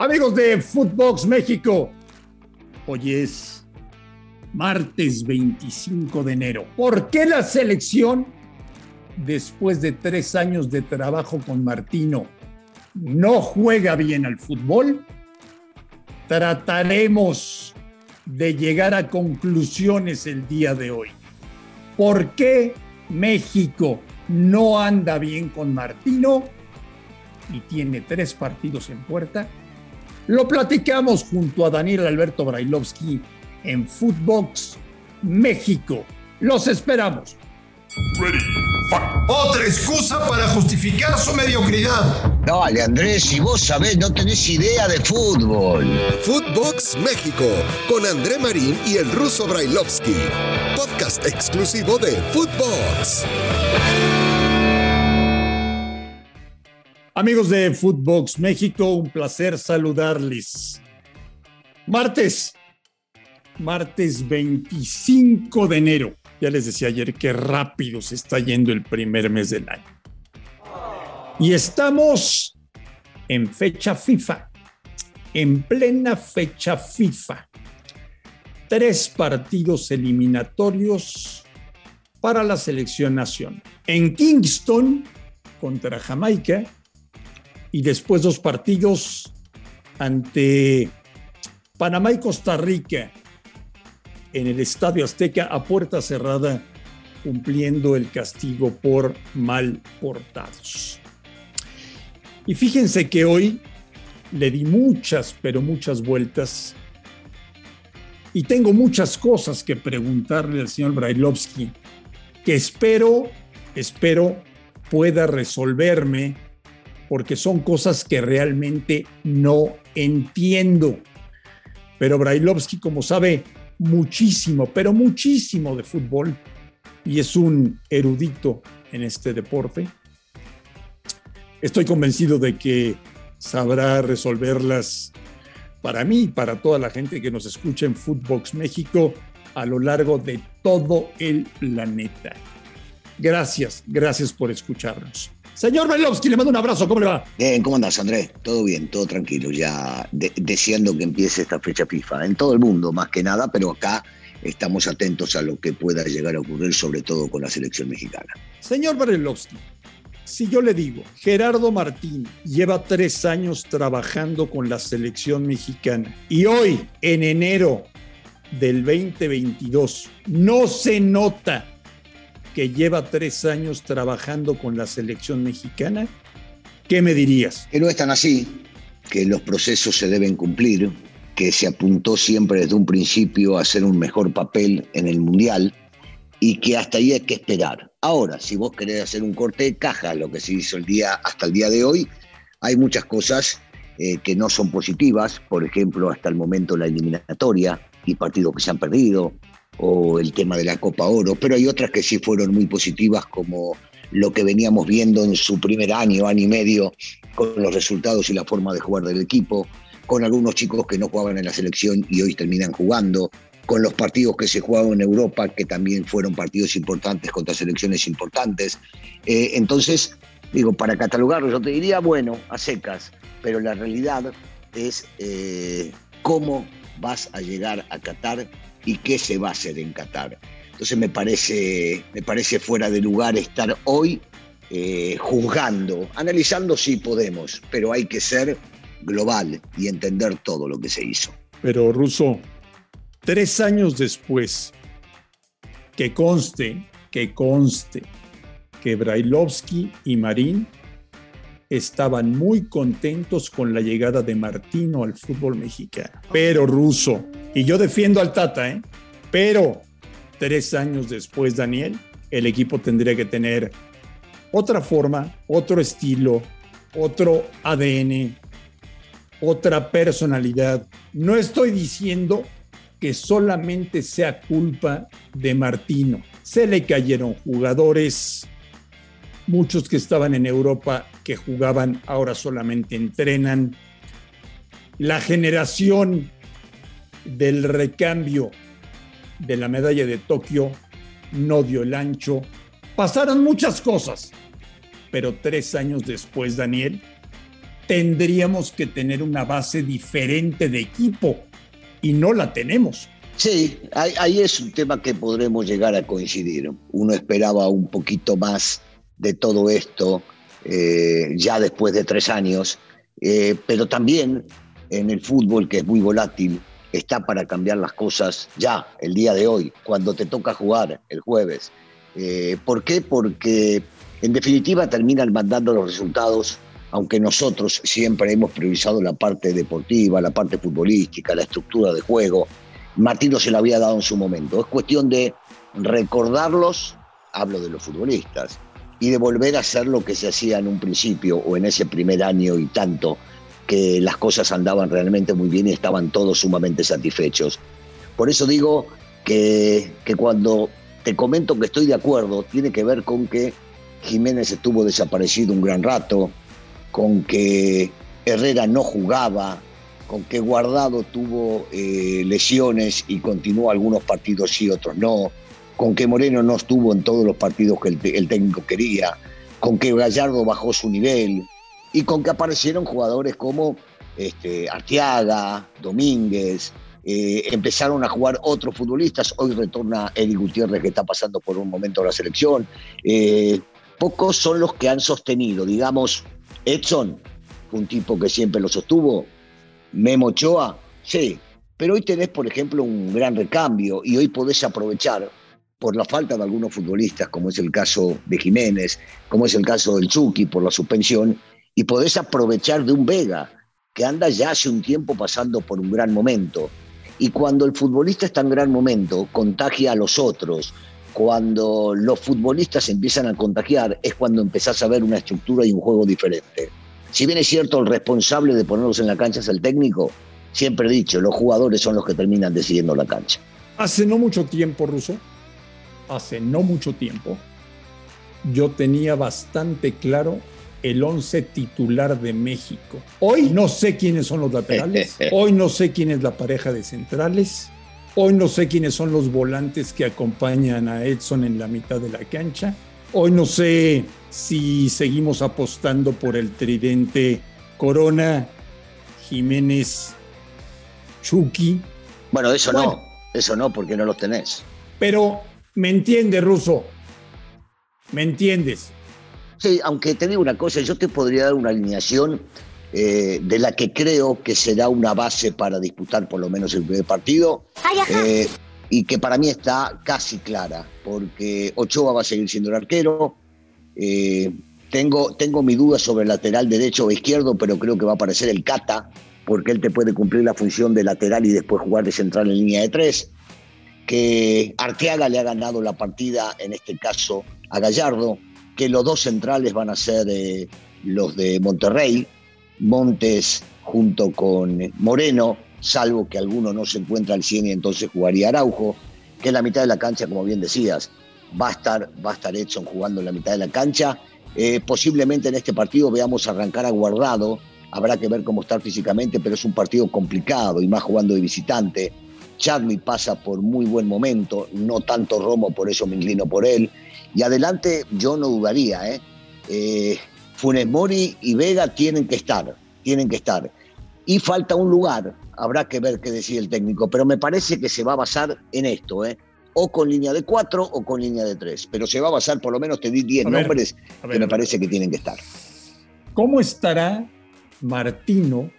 Amigos de Footbox México, hoy es martes 25 de enero. ¿Por qué la selección, después de tres años de trabajo con Martino, no juega bien al fútbol? Trataremos de llegar a conclusiones el día de hoy. ¿Por qué México no anda bien con Martino y tiene tres partidos en puerta? Lo platicamos junto a Daniel Alberto Brailovsky en Footbox México. Los esperamos. Otra excusa para justificar su mediocridad. Dale, Andrés, si vos sabés, no tenés idea de fútbol. Footbox México, con André Marín y el ruso Brailovsky. Podcast exclusivo de Footbox. Amigos de Footbox México, un placer saludarles. Martes, martes 25 de enero. Ya les decía ayer que rápido se está yendo el primer mes del año. Y estamos en fecha FIFA, en plena fecha FIFA. Tres partidos eliminatorios para la selección nacional. En Kingston contra Jamaica y después dos partidos ante Panamá y Costa Rica en el Estadio Azteca a puerta cerrada, cumpliendo el castigo por mal portados. Y fíjense que hoy le di muchas, pero muchas vueltas y tengo muchas cosas que preguntarle al señor Brailovsky que espero, espero pueda resolverme porque son cosas que realmente no entiendo. Pero Brailovsky, como sabe, muchísimo, pero muchísimo de fútbol y es un erudito en este deporte. Estoy convencido de que sabrá resolverlas para mí y para toda la gente que nos escucha en Footbox México a lo largo de todo el planeta. Gracias, gracias por escucharnos. Señor Belovsky, le mando un abrazo, ¿cómo le va? Bien, ¿cómo andás, Andrés? Todo bien, todo tranquilo, ya deseando que empiece esta fecha FIFA, en todo el mundo más que nada, pero acá estamos atentos a lo que pueda llegar a ocurrir, sobre todo con la selección mexicana. Señor Belovsky, si yo le digo, Gerardo Martín lleva tres años trabajando con la selección mexicana y hoy, en enero del 2022, no se nota que lleva tres años trabajando con la selección mexicana, ¿qué me dirías? Que no es tan así, que los procesos se deben cumplir, que se apuntó siempre desde un principio a hacer un mejor papel en el Mundial y que hasta ahí hay que esperar. Ahora, si vos querés hacer un corte de caja, lo que se hizo el día, hasta el día de hoy, hay muchas cosas eh, que no son positivas, por ejemplo, hasta el momento la eliminatoria y partidos que se han perdido, o el tema de la Copa Oro, pero hay otras que sí fueron muy positivas, como lo que veníamos viendo en su primer año, año y medio, con los resultados y la forma de jugar del equipo, con algunos chicos que no jugaban en la selección y hoy terminan jugando, con los partidos que se jugaban en Europa, que también fueron partidos importantes contra selecciones importantes. Eh, entonces, digo, para catalogarlo yo te diría, bueno, a secas, pero la realidad es eh, cómo vas a llegar a Qatar y qué se va a hacer en Qatar. Entonces me parece, me parece fuera de lugar estar hoy eh, juzgando, analizando si podemos, pero hay que ser global y entender todo lo que se hizo. Pero Russo, tres años después, que conste, que conste, que Brailovsky y Marín estaban muy contentos con la llegada de Martino al fútbol mexicano. Pero Russo, y yo defiendo al Tata, ¿eh? Pero tres años después, Daniel, el equipo tendría que tener otra forma, otro estilo, otro ADN, otra personalidad. No estoy diciendo que solamente sea culpa de Martino. Se le cayeron jugadores, muchos que estaban en Europa que jugaban ahora solamente entrenan. La generación del recambio de la medalla de Tokio no dio el ancho. Pasaron muchas cosas, pero tres años después, Daniel, tendríamos que tener una base diferente de equipo y no la tenemos. Sí, ahí, es un tema que podremos llegar a coincidir. Uno esperaba un poquito más de todo esto eh, ya después de tres años, eh, pero también en el fútbol, que es muy volátil, está para cambiar las cosas ya, el día de hoy, cuando te toca jugar el jueves. Eh, ¿Por qué? Porque en definitiva terminan mandando los resultados, aunque nosotros siempre hemos priorizado la parte deportiva, la parte futbolística, la estructura de juego. Martino se la había dado en su momento. Es cuestión de recordarlos, hablo de los futbolistas, y de volver a hacer lo que se hacía en un principio o en ese primer año y tanto que las cosas andaban realmente muy bien y estaban todos sumamente satisfechos. Por eso digo que, que cuando te comento que estoy de acuerdo, tiene que ver con que Jiménez estuvo desaparecido un gran rato, con que Herrera no jugaba, con que Guardado tuvo eh, lesiones y continuó algunos partidos sí, otros no, con que Moreno no estuvo en todos los partidos que el técnico quería, con que Gallardo bajó su nivel, y con que aparecieron jugadores como este, Arteaga, Domínguez, eh, empezaron a jugar otros futbolistas, hoy retorna Eddie Gutiérrez que está pasando por un momento la selección, eh, pocos son los que han sostenido, digamos, Edson, un tipo que siempre lo sostuvo, Memo Ochoa, sí, pero hoy tenés, por ejemplo, un gran recambio y hoy podés aprovechar por la falta de algunos futbolistas, como es el caso de Jiménez, como es el caso del Chucky por la suspensión, y podés aprovechar de un Vega que anda ya hace un tiempo pasando por un gran momento. Y cuando el futbolista está en gran momento, contagia a los otros. Cuando los futbolistas empiezan a contagiar, es cuando empezás a ver una estructura y un juego diferente. Si bien es cierto, el responsable de ponerlos en la cancha es el técnico, siempre he dicho, los jugadores son los que terminan decidiendo la cancha. Hace no mucho tiempo, Russo, hace no mucho tiempo, yo tenía bastante claro el 11 titular de México. Hoy no sé quiénes son los laterales, hoy no sé quién es la pareja de centrales, hoy no sé quiénes son los volantes que acompañan a Edson en la mitad de la cancha, hoy no sé si seguimos apostando por el tridente Corona, Jiménez, Chucky. Bueno, eso no, eso no, porque no los tenés. Pero me entiende, Ruso, me entiendes Sí, aunque te digo una cosa, yo te podría dar una alineación eh, de la que creo que será una base para disputar por lo menos el primer partido. Eh, y que para mí está casi clara, porque Ochoa va a seguir siendo el arquero. Eh, tengo, tengo mi duda sobre el lateral derecho o izquierdo, pero creo que va a aparecer el Cata, porque él te puede cumplir la función de lateral y después jugar de central en línea de tres. Que Arteaga le ha ganado la partida, en este caso a Gallardo que los dos centrales van a ser eh, los de Monterrey, Montes junto con Moreno, salvo que alguno no se encuentra al 100 y entonces jugaría Araujo, que en la mitad de la cancha, como bien decías, va a estar, va a estar Edson jugando en la mitad de la cancha. Eh, posiblemente en este partido veamos arrancar a Guardado, habrá que ver cómo está físicamente, pero es un partido complicado y más jugando de visitante. Charlie pasa por muy buen momento, no tanto Romo, por eso me inclino por él. Y adelante yo no dudaría, ¿eh? ¿eh? Funes Mori y Vega tienen que estar, tienen que estar. Y falta un lugar, habrá que ver qué decide el técnico, pero me parece que se va a basar en esto, ¿eh? o con línea de cuatro o con línea de tres, pero se va a basar, por lo menos te di 10 nombres que me parece que tienen que estar. ¿Cómo estará Martino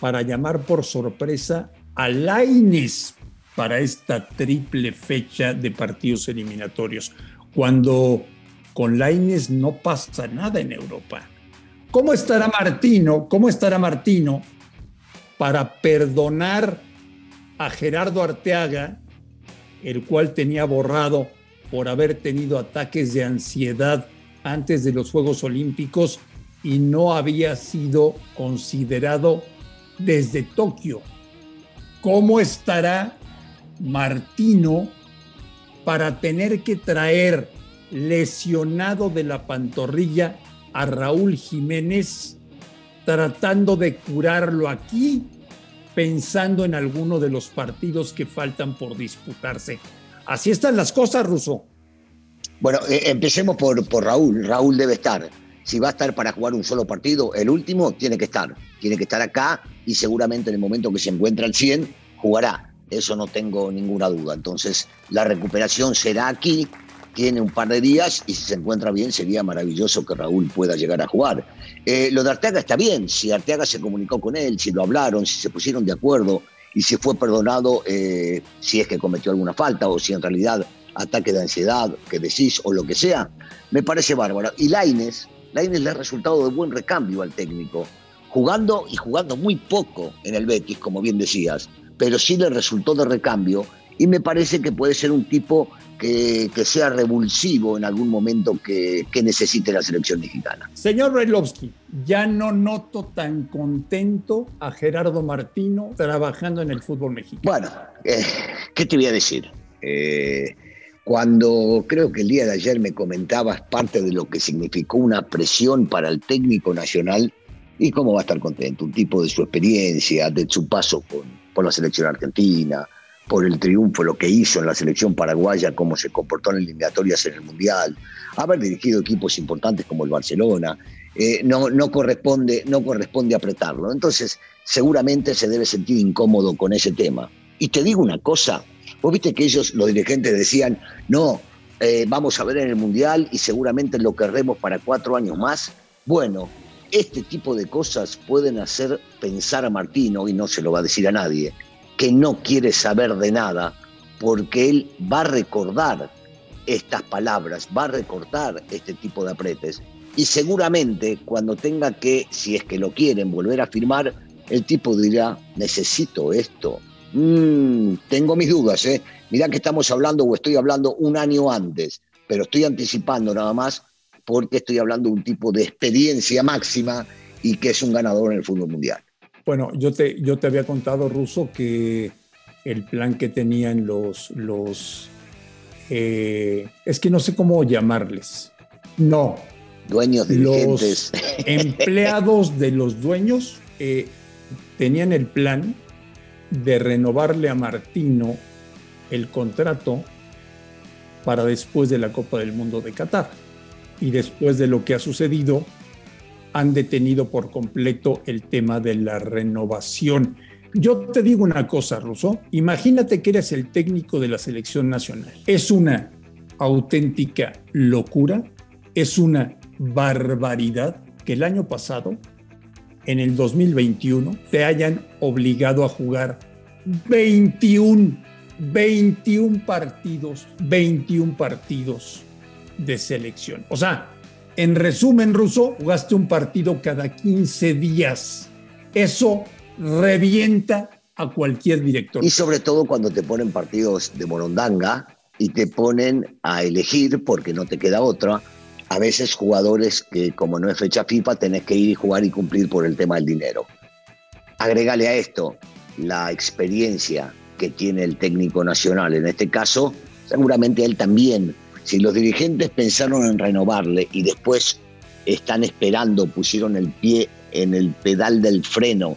para llamar por sorpresa a para esta triple fecha de partidos eliminatorios, cuando con Laines no pasa nada en Europa. ¿Cómo estará Martino? ¿Cómo estará Martino para perdonar a Gerardo Arteaga, el cual tenía borrado por haber tenido ataques de ansiedad antes de los Juegos Olímpicos y no había sido considerado desde Tokio? ¿Cómo estará Martino para tener que traer lesionado de la pantorrilla a Raúl Jiménez, tratando de curarlo aquí, pensando en alguno de los partidos que faltan por disputarse. Así están las cosas, Russo. Bueno, eh, empecemos por, por Raúl. Raúl debe estar. Si va a estar para jugar un solo partido, el último tiene que estar. Tiene que estar acá y seguramente en el momento que se encuentra al 100 jugará. Eso no tengo ninguna duda. Entonces la recuperación será aquí tiene un par de días y si se encuentra bien sería maravilloso que Raúl pueda llegar a jugar. Eh, lo de Arteaga está bien, si Arteaga se comunicó con él, si lo hablaron, si se pusieron de acuerdo y si fue perdonado eh, si es que cometió alguna falta o si en realidad ataque de ansiedad que decís o lo que sea, me parece bárbaro. Y Laines, Laines le ha resultado de buen recambio al técnico, jugando y jugando muy poco en el Betis, como bien decías, pero sí le resultó de recambio y me parece que puede ser un tipo que, sea revulsivo en algún momento que, necesite la selección mexicana. Señor Brailovsky, ya no noto tan contento a Gerardo Martino trabajando en el fútbol mexicano. Bueno, eh, ¿qué te voy a decir? Eh, cuando creo que el día de ayer me comentabas parte de lo que significó una presión para el técnico nacional, y cómo va a estar contento, un tipo de su experiencia, de su paso por la selección argentina, por el triunfo, lo que hizo en la selección paraguaya, cómo se comportó en eliminatorias en el Mundial, haber dirigido equipos importantes como el Barcelona, eh, no, no, corresponde, no corresponde apretarlo. Entonces, seguramente se debe sentir incómodo con ese tema. Y te digo una cosa, vos viste que ellos, los dirigentes, decían, no, eh, vamos a ver en el Mundial y seguramente lo querremos para cuatro años más. Bueno, este tipo de cosas pueden hacer pensar a Martino, y no se lo va a decir a nadie, que no quiere saber de nada, porque él va a recordar estas palabras, va a recortar este tipo de apretes. Y seguramente cuando tenga que, si es que lo quieren, volver a firmar, el tipo dirá, necesito esto. Mm, tengo mis dudas, ¿eh? Mirá que estamos hablando o estoy hablando un año antes, pero estoy anticipando nada más porque estoy hablando de un tipo de experiencia máxima y que es un ganador en el fútbol mundial. Bueno, yo te, yo te había contado, Ruso, que el plan que tenían los, los eh, es que no sé cómo llamarles. No. Dueños, dirigentes. Los empleados de los dueños eh, tenían el plan de renovarle a Martino el contrato para después de la Copa del Mundo de Qatar. Y después de lo que ha sucedido, han detenido por completo el tema de la renovación. Yo te digo una cosa, Russo, imagínate que eres el técnico de la selección nacional. Es una auténtica locura, es una barbaridad que el año pasado, en el 2021, te hayan obligado a jugar 21, 21 partidos, 21 partidos de selección. O sea, en resumen, Ruso, jugaste un partido cada 15 días. Eso revienta a cualquier director. Y sobre todo cuando te ponen partidos de morondanga y te ponen a elegir, porque no te queda otra, a veces jugadores que como no es fecha FIFA tenés que ir y jugar y cumplir por el tema del dinero. Agregale a esto la experiencia que tiene el técnico nacional. En este caso, seguramente él también si los dirigentes pensaron en renovarle y después están esperando, pusieron el pie en el pedal del freno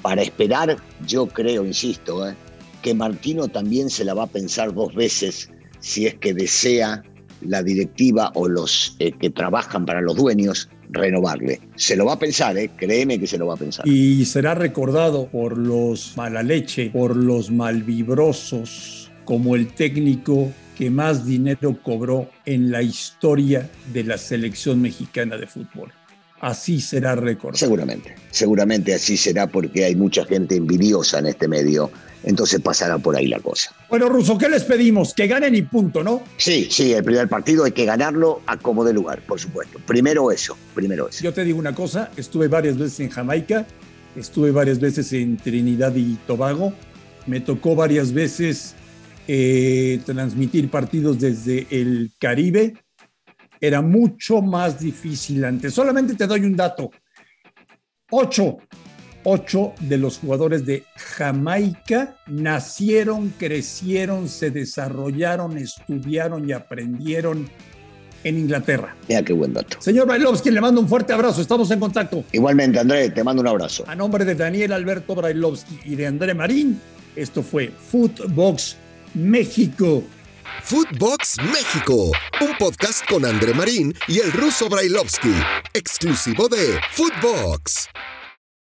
para esperar, yo creo, insisto, ¿eh? que Martino también se la va a pensar dos veces si es que desea la directiva o los eh, que trabajan para los dueños renovarle. Se lo va a pensar, ¿eh? créeme que se lo va a pensar. Y será recordado por los mala leche, por los malvibrosos, como el técnico que más dinero cobró en la historia de la selección mexicana de fútbol. Así será recordado. Seguramente, seguramente así será porque hay mucha gente envidiosa en este medio. Entonces pasará por ahí la cosa. Bueno, Russo, ¿qué les pedimos? Que ganen y punto, ¿no? Sí, sí, el primer partido hay que ganarlo a como de lugar, por supuesto. Primero eso, primero eso. Yo te digo una cosa, estuve varias veces en Jamaica, estuve varias veces en Trinidad y Tobago, me tocó varias veces eh, transmitir partidos desde el Caribe era mucho más difícil antes. Solamente te doy un dato. Ocho, ocho de los jugadores de Jamaica nacieron, crecieron, se desarrollaron, estudiaron y aprendieron en Inglaterra. Mira qué buen dato. Señor Brailovsky, le mando un fuerte abrazo. Estamos en contacto. Igualmente, André, te mando un abrazo. A nombre de Daniel Alberto Brailovsky y de André Marín, esto fue Footbox México. Footbox México, un podcast con André Marín y el ruso Brailovsky, exclusivo de Footbox.